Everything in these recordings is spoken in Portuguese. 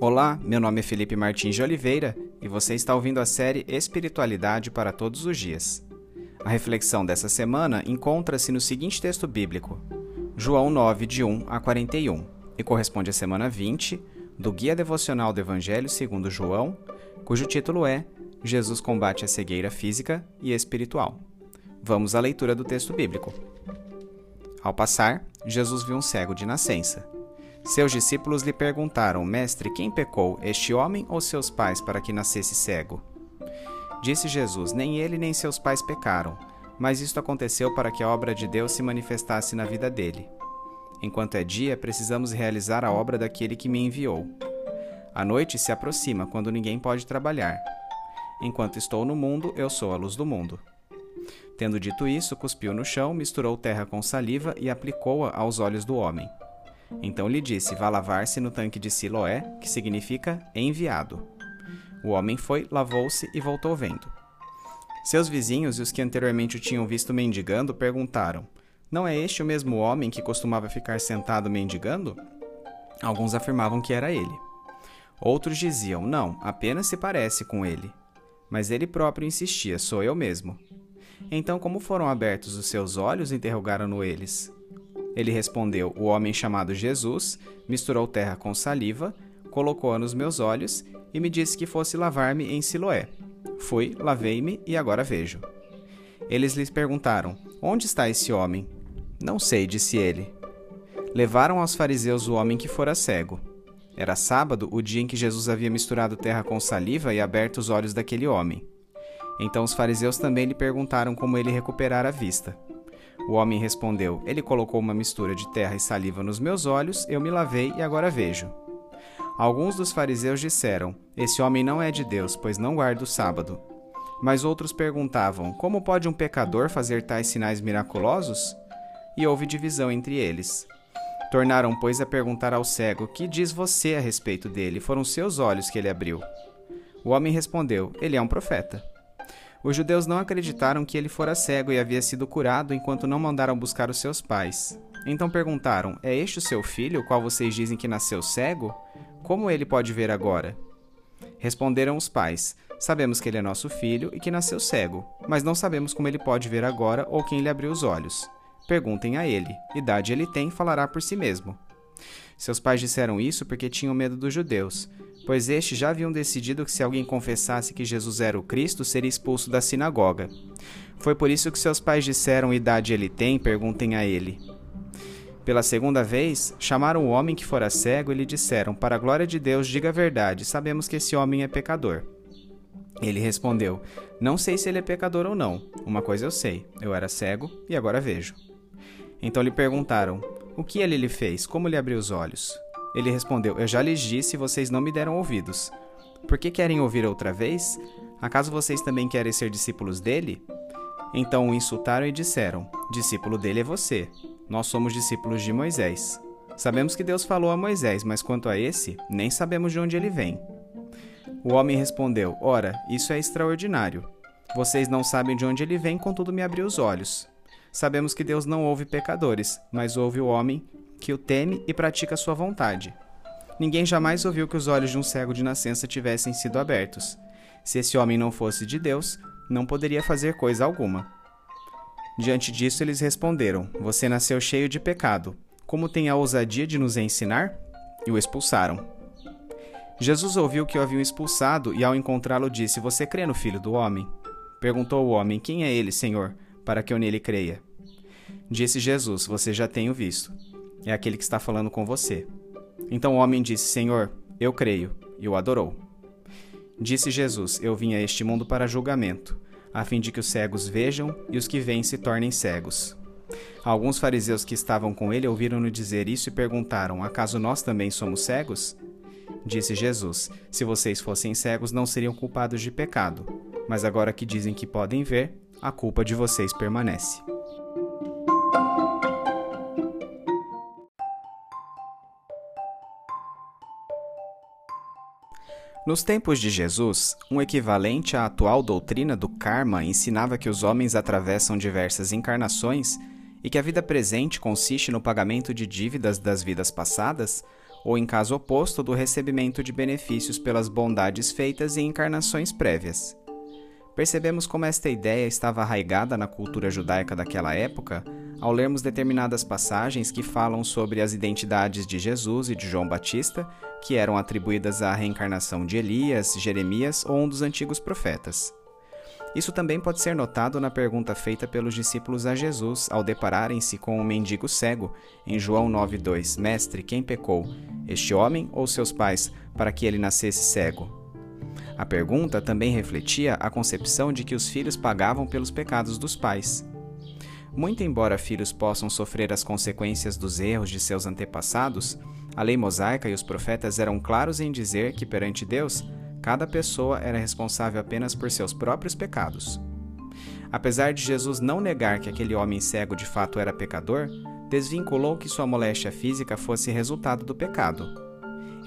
Olá, meu nome é Felipe Martins de Oliveira e você está ouvindo a série Espiritualidade para Todos os Dias. A reflexão dessa semana encontra-se no seguinte texto bíblico, João 9, de 1 a 41, e corresponde à semana 20 do Guia Devocional do Evangelho segundo João, cujo título é Jesus combate a cegueira física e espiritual. Vamos à leitura do texto bíblico. Ao passar, Jesus viu um cego de nascença. Seus discípulos lhe perguntaram: Mestre, quem pecou, este homem ou seus pais, para que nascesse cego? Disse Jesus: Nem ele nem seus pais pecaram, mas isto aconteceu para que a obra de Deus se manifestasse na vida dele. Enquanto é dia, precisamos realizar a obra daquele que me enviou. A noite se aproxima, quando ninguém pode trabalhar. Enquanto estou no mundo, eu sou a luz do mundo. Tendo dito isso, cuspiu no chão, misturou terra com saliva e aplicou-a aos olhos do homem. Então lhe disse: Vá lavar-se no tanque de Siloé, que significa enviado. O homem foi, lavou-se e voltou vendo. Seus vizinhos e os que anteriormente o tinham visto mendigando perguntaram: Não é este o mesmo homem que costumava ficar sentado mendigando? Alguns afirmavam que era ele. Outros diziam: Não, apenas se parece com ele. Mas ele próprio insistia: Sou eu mesmo. Então, como foram abertos os seus olhos? interrogaram-no eles. Ele respondeu: O homem chamado Jesus misturou terra com saliva, colocou-a nos meus olhos e me disse que fosse lavar-me em Siloé. Fui, lavei-me e agora vejo. Eles lhes perguntaram: Onde está esse homem? Não sei, disse ele. Levaram aos fariseus o homem que fora cego. Era sábado, o dia em que Jesus havia misturado terra com saliva e aberto os olhos daquele homem. Então os fariseus também lhe perguntaram como ele recuperara a vista. O homem respondeu: Ele colocou uma mistura de terra e saliva nos meus olhos, eu me lavei e agora vejo. Alguns dos fariseus disseram: Esse homem não é de Deus, pois não guarda o sábado. Mas outros perguntavam: Como pode um pecador fazer tais sinais miraculosos? E houve divisão entre eles. Tornaram, pois, a perguntar ao cego: Que diz você a respeito dele? Foram seus olhos que ele abriu. O homem respondeu: Ele é um profeta. Os judeus não acreditaram que ele fora cego e havia sido curado enquanto não mandaram buscar os seus pais. Então perguntaram: É este o seu filho, o qual vocês dizem que nasceu cego? Como ele pode ver agora? Responderam os pais: Sabemos que ele é nosso filho e que nasceu cego, mas não sabemos como ele pode ver agora ou quem lhe abriu os olhos. Perguntem a ele: idade ele tem, falará por si mesmo. Seus pais disseram isso porque tinham medo dos judeus, pois estes já haviam decidido que se alguém confessasse que Jesus era o Cristo, seria expulso da sinagoga. Foi por isso que seus pais disseram: Idade ele tem? Perguntem a ele. Pela segunda vez, chamaram o homem que fora cego e lhe disseram: Para a glória de Deus, diga a verdade, sabemos que esse homem é pecador. Ele respondeu: Não sei se ele é pecador ou não. Uma coisa eu sei: eu era cego e agora vejo. Então lhe perguntaram: O que ele lhe fez? Como lhe abriu os olhos? Ele respondeu: Eu já lhes disse e vocês não me deram ouvidos. Por que querem ouvir outra vez? Acaso vocês também querem ser discípulos dele? Então o insultaram e disseram: Discípulo dele é você. Nós somos discípulos de Moisés. Sabemos que Deus falou a Moisés, mas quanto a esse, nem sabemos de onde ele vem. O homem respondeu: Ora, isso é extraordinário. Vocês não sabem de onde ele vem, contudo me abriu os olhos. Sabemos que Deus não ouve pecadores, mas ouve o homem que o teme e pratica sua vontade. Ninguém jamais ouviu que os olhos de um cego de nascença tivessem sido abertos. Se esse homem não fosse de Deus, não poderia fazer coisa alguma. Diante disso, eles responderam: Você nasceu cheio de pecado. Como tem a ousadia de nos ensinar? E o expulsaram. Jesus ouviu que o haviam expulsado e, ao encontrá-lo, disse: Você crê no filho do homem? Perguntou o homem: Quem é ele, Senhor, para que eu nele creia? Disse Jesus: Você já tem o visto é aquele que está falando com você. Então o homem disse: Senhor, eu creio, e o adorou. Disse Jesus: Eu vim a este mundo para julgamento, a fim de que os cegos vejam e os que veem se tornem cegos. Alguns fariseus que estavam com ele ouviram-no dizer isso e perguntaram: Acaso nós também somos cegos? Disse Jesus: Se vocês fossem cegos, não seriam culpados de pecado. Mas agora que dizem que podem ver, a culpa de vocês permanece. Nos tempos de Jesus, um equivalente à atual doutrina do karma ensinava que os homens atravessam diversas encarnações e que a vida presente consiste no pagamento de dívidas das vidas passadas, ou, em caso oposto, do recebimento de benefícios pelas bondades feitas em encarnações prévias. Percebemos como esta ideia estava arraigada na cultura judaica daquela época ao lermos determinadas passagens que falam sobre as identidades de Jesus e de João Batista, que eram atribuídas à reencarnação de Elias, Jeremias ou um dos antigos profetas. Isso também pode ser notado na pergunta feita pelos discípulos a Jesus ao depararem-se com um mendigo cego, em João 9,2: Mestre, quem pecou, este homem ou seus pais, para que ele nascesse cego? A pergunta também refletia a concepção de que os filhos pagavam pelos pecados dos pais. Muito embora filhos possam sofrer as consequências dos erros de seus antepassados, a lei mosaica e os profetas eram claros em dizer que perante Deus Cada pessoa era responsável apenas por seus próprios pecados. Apesar de Jesus não negar que aquele homem cego de fato era pecador, desvinculou que sua moléstia física fosse resultado do pecado.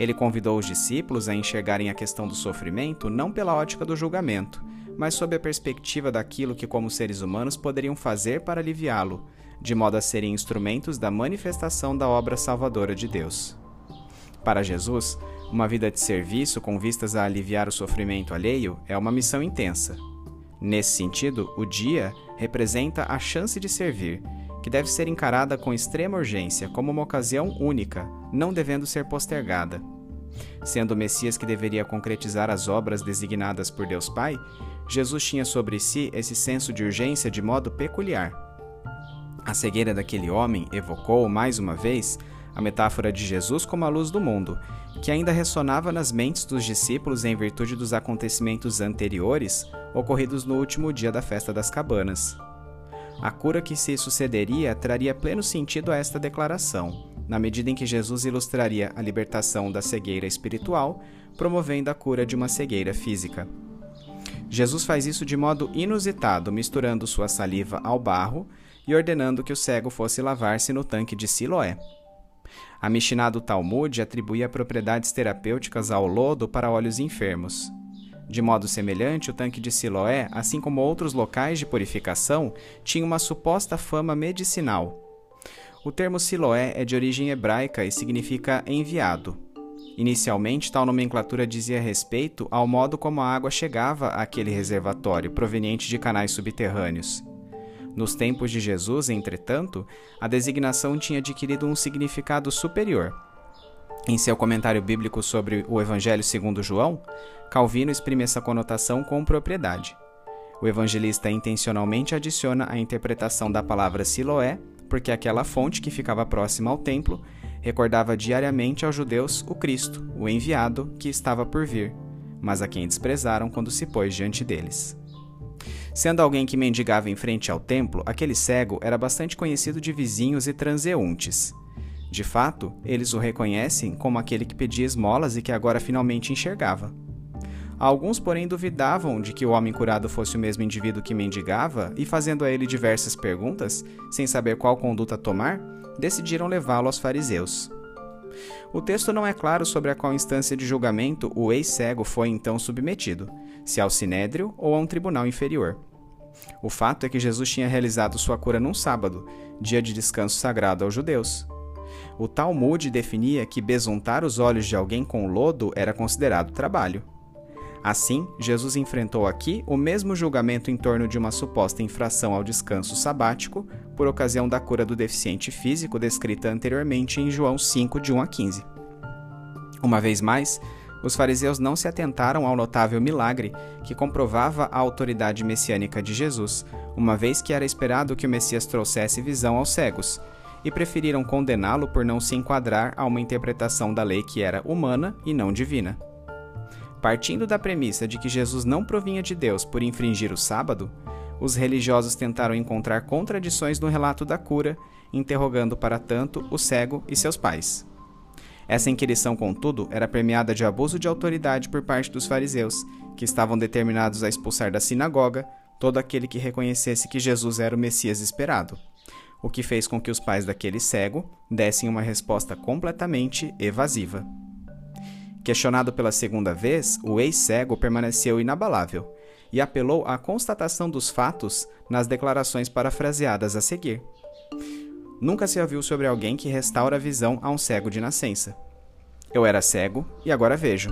Ele convidou os discípulos a enxergarem a questão do sofrimento não pela ótica do julgamento, mas sob a perspectiva daquilo que, como seres humanos, poderiam fazer para aliviá-lo, de modo a serem instrumentos da manifestação da obra salvadora de Deus. Para Jesus, uma vida de serviço com vistas a aliviar o sofrimento alheio é uma missão intensa. Nesse sentido, o dia representa a chance de servir, que deve ser encarada com extrema urgência como uma ocasião única, não devendo ser postergada. Sendo o Messias que deveria concretizar as obras designadas por Deus Pai, Jesus tinha sobre si esse senso de urgência de modo peculiar. A cegueira daquele homem evocou, mais uma vez, a metáfora de Jesus como a luz do mundo, que ainda ressonava nas mentes dos discípulos em virtude dos acontecimentos anteriores ocorridos no último dia da festa das cabanas. A cura que se sucederia traria pleno sentido a esta declaração, na medida em que Jesus ilustraria a libertação da cegueira espiritual, promovendo a cura de uma cegueira física. Jesus faz isso de modo inusitado, misturando sua saliva ao barro e ordenando que o cego fosse lavar-se no tanque de Siloé. A Mishnah do Talmud atribuía propriedades terapêuticas ao lodo para olhos enfermos. De modo semelhante, o tanque de Siloé, assim como outros locais de purificação, tinha uma suposta fama medicinal. O termo Siloé é de origem hebraica e significa enviado. Inicialmente, tal nomenclatura dizia respeito ao modo como a água chegava àquele reservatório, proveniente de canais subterrâneos. Nos tempos de Jesus, entretanto, a designação tinha adquirido um significado superior. Em seu comentário bíblico sobre o Evangelho segundo João, Calvino exprime essa conotação com propriedade. O evangelista intencionalmente adiciona a interpretação da palavra Siloé, porque aquela fonte que ficava próxima ao templo recordava diariamente aos judeus o Cristo, o enviado que estava por vir, mas a quem desprezaram quando se pôs diante deles. Sendo alguém que mendigava em frente ao templo, aquele cego era bastante conhecido de vizinhos e transeuntes. De fato, eles o reconhecem como aquele que pedia esmolas e que agora finalmente enxergava. Alguns, porém, duvidavam de que o homem curado fosse o mesmo indivíduo que mendigava e, fazendo a ele diversas perguntas, sem saber qual conduta tomar, decidiram levá-lo aos fariseus. O texto não é claro sobre a qual instância de julgamento o ex-cego foi então submetido, se ao sinédrio ou a um tribunal inferior. O fato é que Jesus tinha realizado sua cura num sábado, dia de descanso sagrado aos judeus. O Talmud definia que besuntar os olhos de alguém com lodo era considerado trabalho. Assim, Jesus enfrentou aqui o mesmo julgamento em torno de uma suposta infração ao descanso sabático por ocasião da cura do deficiente físico descrita anteriormente em João 5, de 1 a 15. Uma vez mais, os fariseus não se atentaram ao notável milagre que comprovava a autoridade messiânica de Jesus, uma vez que era esperado que o Messias trouxesse visão aos cegos, e preferiram condená-lo por não se enquadrar a uma interpretação da lei que era humana e não divina. Partindo da premissa de que Jesus não provinha de Deus por infringir o sábado, os religiosos tentaram encontrar contradições no relato da cura, interrogando para tanto o cego e seus pais. Essa inquirição, contudo, era permeada de abuso de autoridade por parte dos fariseus, que estavam determinados a expulsar da sinagoga todo aquele que reconhecesse que Jesus era o Messias esperado, o que fez com que os pais daquele cego dessem uma resposta completamente evasiva. Questionado pela segunda vez, o ex-cego permaneceu inabalável e apelou à constatação dos fatos nas declarações parafraseadas a seguir. Nunca se ouviu sobre alguém que restaura a visão a um cego de nascença. Eu era cego e agora vejo.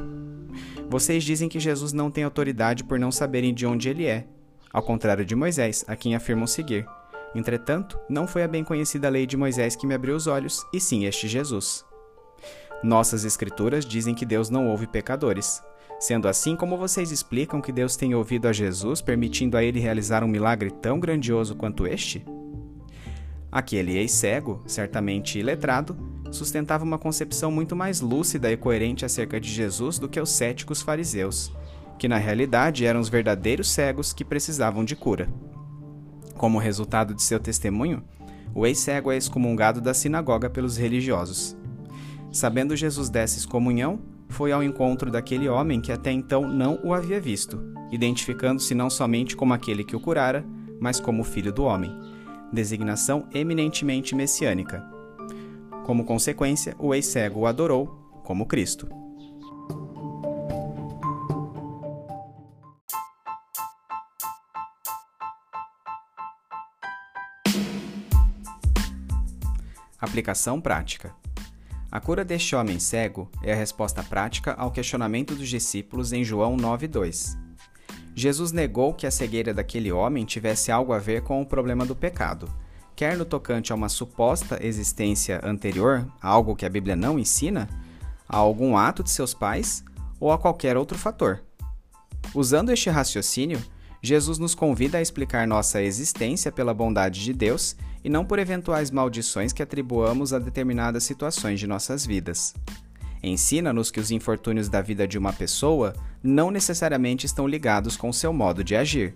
Vocês dizem que Jesus não tem autoridade por não saberem de onde ele é, ao contrário de Moisés, a quem afirmam seguir. Entretanto, não foi a bem conhecida lei de Moisés que me abriu os olhos, e sim este Jesus. Nossas Escrituras dizem que Deus não ouve pecadores. Sendo assim, como vocês explicam que Deus tem ouvido a Jesus, permitindo a ele realizar um milagre tão grandioso quanto este? Aquele ex-cego, certamente iletrado, sustentava uma concepção muito mais lúcida e coerente acerca de Jesus do que os céticos fariseus, que na realidade eram os verdadeiros cegos que precisavam de cura. Como resultado de seu testemunho, o ex-cego é excomungado da sinagoga pelos religiosos. Sabendo Jesus dessa excomunhão, foi ao encontro daquele homem que até então não o havia visto, identificando-se não somente como aquele que o curara, mas como filho do homem, designação eminentemente messiânica. Como consequência, o ex-cego o adorou como Cristo. Aplicação prática. A cura deste homem cego é a resposta prática ao questionamento dos discípulos em João 9:2. Jesus negou que a cegueira daquele homem tivesse algo a ver com o problema do pecado, quer no tocante a uma suposta existência anterior, algo que a Bíblia não ensina, a algum ato de seus pais ou a qualquer outro fator. Usando este raciocínio, Jesus nos convida a explicar nossa existência pela bondade de Deus e não por eventuais maldições que atribuamos a determinadas situações de nossas vidas. Ensina-nos que os infortúnios da vida de uma pessoa não necessariamente estão ligados com seu modo de agir.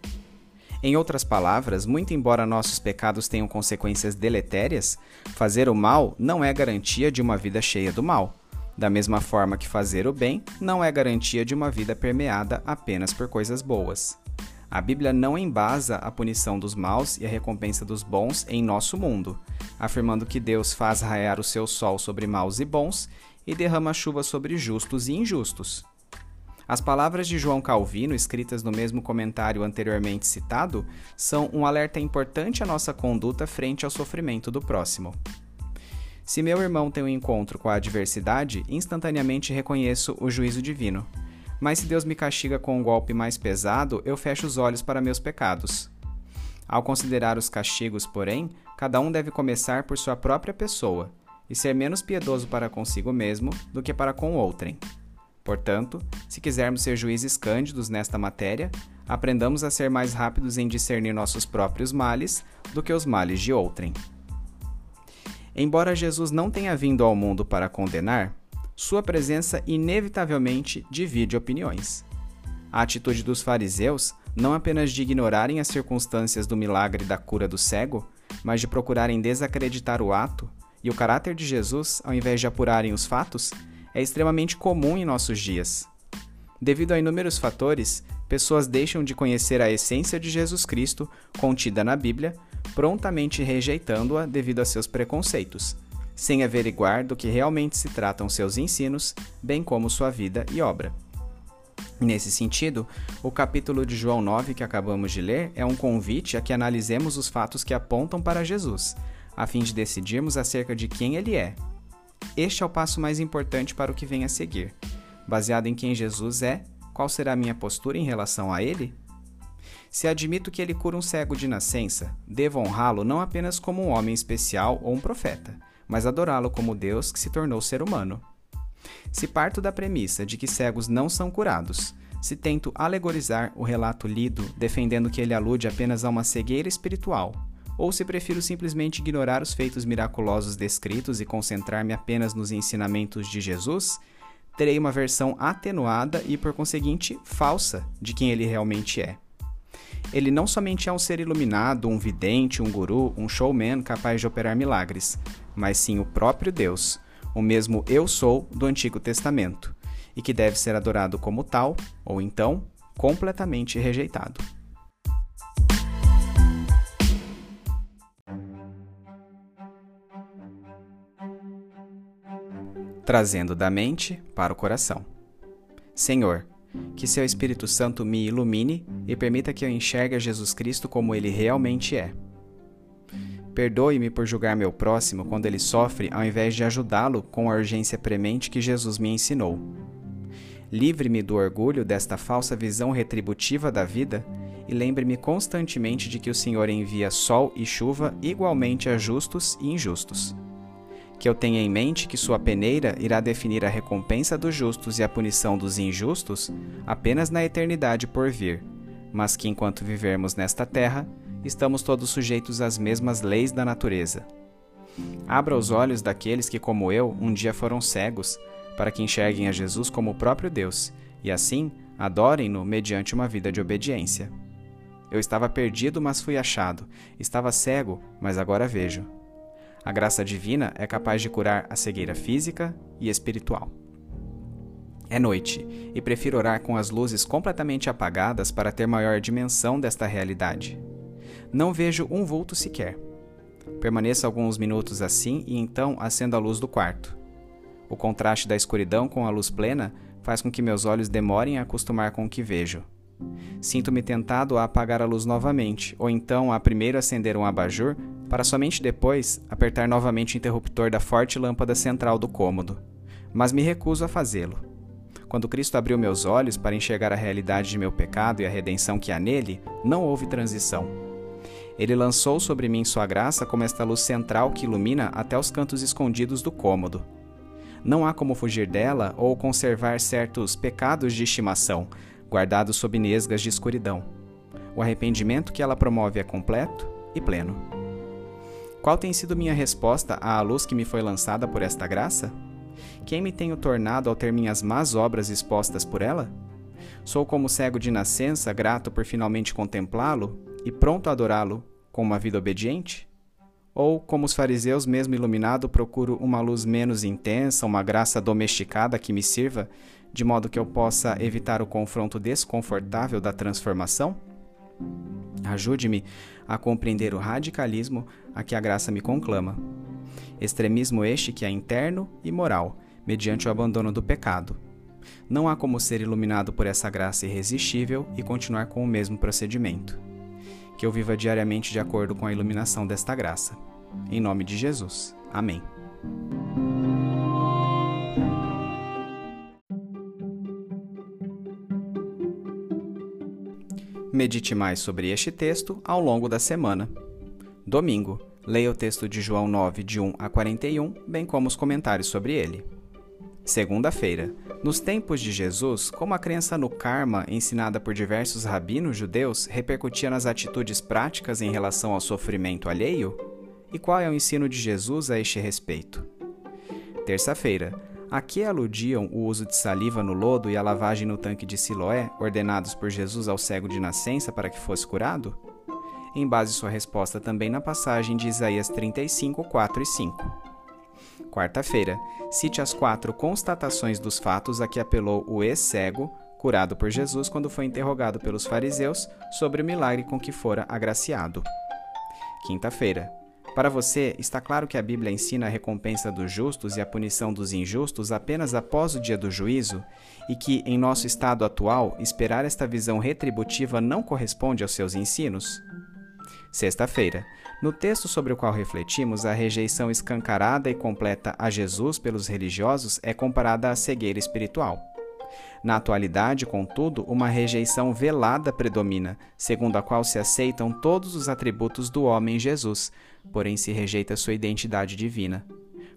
Em outras palavras, muito embora nossos pecados tenham consequências deletérias, fazer o mal não é garantia de uma vida cheia do mal. Da mesma forma que fazer o bem não é garantia de uma vida permeada apenas por coisas boas. A Bíblia não embasa a punição dos maus e a recompensa dos bons em nosso mundo, afirmando que Deus faz raiar o seu sol sobre maus e bons e derrama chuva sobre justos e injustos. As palavras de João Calvino, escritas no mesmo comentário anteriormente citado, são um alerta importante à nossa conduta frente ao sofrimento do próximo. Se meu irmão tem um encontro com a adversidade, instantaneamente reconheço o juízo divino. Mas se Deus me castiga com um golpe mais pesado, eu fecho os olhos para meus pecados. Ao considerar os castigos, porém, cada um deve começar por sua própria pessoa e ser menos piedoso para consigo mesmo do que para com outrem. Portanto, se quisermos ser juízes cândidos nesta matéria, aprendamos a ser mais rápidos em discernir nossos próprios males do que os males de outrem. Embora Jesus não tenha vindo ao mundo para condenar, sua presença inevitavelmente divide opiniões. A atitude dos fariseus, não apenas de ignorarem as circunstâncias do milagre da cura do cego, mas de procurarem desacreditar o ato e o caráter de Jesus ao invés de apurarem os fatos, é extremamente comum em nossos dias. Devido a inúmeros fatores, pessoas deixam de conhecer a essência de Jesus Cristo contida na Bíblia, prontamente rejeitando-a devido a seus preconceitos, sem averiguar do que realmente se tratam seus ensinos, bem como sua vida e obra. Nesse sentido, o capítulo de João 9 que acabamos de ler é um convite a que analisemos os fatos que apontam para Jesus, a fim de decidirmos acerca de quem ele é. Este é o passo mais importante para o que vem a seguir. Baseado em quem Jesus é, qual será a minha postura em relação a ele? Se admito que ele cura um cego de nascença, devo honrá-lo não apenas como um homem especial ou um profeta, mas adorá-lo como Deus que se tornou ser humano. Se parto da premissa de que cegos não são curados, se tento alegorizar o relato lido defendendo que ele alude apenas a uma cegueira espiritual, ou se prefiro simplesmente ignorar os feitos miraculosos descritos e concentrar-me apenas nos ensinamentos de Jesus, terei uma versão atenuada e, por conseguinte, falsa de quem ele realmente é. Ele não somente é um ser iluminado, um vidente, um guru, um showman capaz de operar milagres, mas sim o próprio Deus, o mesmo Eu Sou do Antigo Testamento, e que deve ser adorado como tal, ou então completamente rejeitado. Trazendo da mente para o coração. Senhor, que seu Espírito Santo me ilumine e permita que eu enxergue Jesus Cristo como ele realmente é Perdoe-me por julgar meu próximo quando ele sofre ao invés de ajudá-lo com a urgência premente que Jesus me ensinou. Livre-me do orgulho desta falsa visão retributiva da vida e lembre-me constantemente de que o Senhor envia sol e chuva igualmente a justos e injustos. Que eu tenha em mente que sua peneira irá definir a recompensa dos justos e a punição dos injustos apenas na eternidade por vir, mas que enquanto vivermos nesta terra, estamos todos sujeitos às mesmas leis da natureza. Abra os olhos daqueles que, como eu, um dia foram cegos, para que enxerguem a Jesus como o próprio Deus e, assim, adorem-no mediante uma vida de obediência. Eu estava perdido, mas fui achado. Estava cego, mas agora vejo. A graça divina é capaz de curar a cegueira física e espiritual. É noite e prefiro orar com as luzes completamente apagadas para ter maior dimensão desta realidade. Não vejo um vulto sequer. Permaneço alguns minutos assim e então acendo a luz do quarto. O contraste da escuridão com a luz plena faz com que meus olhos demorem a acostumar com o que vejo. Sinto-me tentado a apagar a luz novamente, ou então a primeiro acender um abajur, para somente depois apertar novamente o interruptor da forte lâmpada central do cômodo. Mas me recuso a fazê-lo. Quando Cristo abriu meus olhos para enxergar a realidade de meu pecado e a redenção que há nele, não houve transição. Ele lançou sobre mim sua graça como esta luz central que ilumina até os cantos escondidos do cômodo. Não há como fugir dela ou conservar certos pecados de estimação, guardados sob nesgas de escuridão. O arrependimento que ela promove é completo e pleno. Qual tem sido minha resposta à luz que me foi lançada por esta graça? Quem me tenho tornado ao ter minhas más obras expostas por ela? Sou como cego de nascença, grato por finalmente contemplá-lo, e pronto a adorá-lo com uma vida obediente? Ou, como os fariseus, mesmo iluminado, procuro uma luz menos intensa, uma graça domesticada que me sirva, de modo que eu possa evitar o confronto desconfortável da transformação? Ajude-me a compreender o radicalismo a que a graça me conclama. Extremismo este que é interno e moral, mediante o abandono do pecado. Não há como ser iluminado por essa graça irresistível e continuar com o mesmo procedimento que eu viva diariamente de acordo com a iluminação desta graça. Em nome de Jesus. Amém. Medite mais sobre este texto ao longo da semana. Domingo, leia o texto de João 9, de 1 a 41, bem como os comentários sobre ele. Segunda-feira. Nos tempos de Jesus, como a crença no karma ensinada por diversos rabinos judeus repercutia nas atitudes práticas em relação ao sofrimento alheio? E qual é o ensino de Jesus a este respeito? Terça-feira. A que aludiam o uso de saliva no lodo e a lavagem no tanque de Siloé, ordenados por Jesus ao cego de nascença para que fosse curado? Embase sua resposta também na passagem de Isaías 35, 4 e 5. Quarta-feira, cite as quatro constatações dos fatos a que apelou o ex-cego, curado por Jesus quando foi interrogado pelos fariseus sobre o milagre com que fora agraciado. Quinta-feira, para você, está claro que a Bíblia ensina a recompensa dos justos e a punição dos injustos apenas após o dia do juízo, e que, em nosso estado atual, esperar esta visão retributiva não corresponde aos seus ensinos? Sexta-feira. No texto sobre o qual refletimos, a rejeição escancarada e completa a Jesus pelos religiosos é comparada à cegueira espiritual. Na atualidade, contudo, uma rejeição velada predomina, segundo a qual se aceitam todos os atributos do homem Jesus, porém se rejeita sua identidade divina.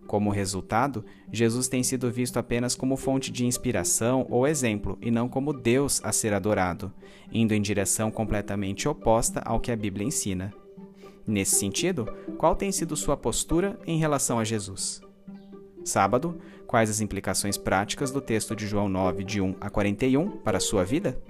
Como resultado, Jesus tem sido visto apenas como fonte de inspiração ou exemplo, e não como Deus a ser adorado, indo em direção completamente oposta ao que a Bíblia ensina. Nesse sentido, qual tem sido sua postura em relação a Jesus? Sábado, quais as implicações práticas do texto de João 9, de 1 a 41 para a sua vida?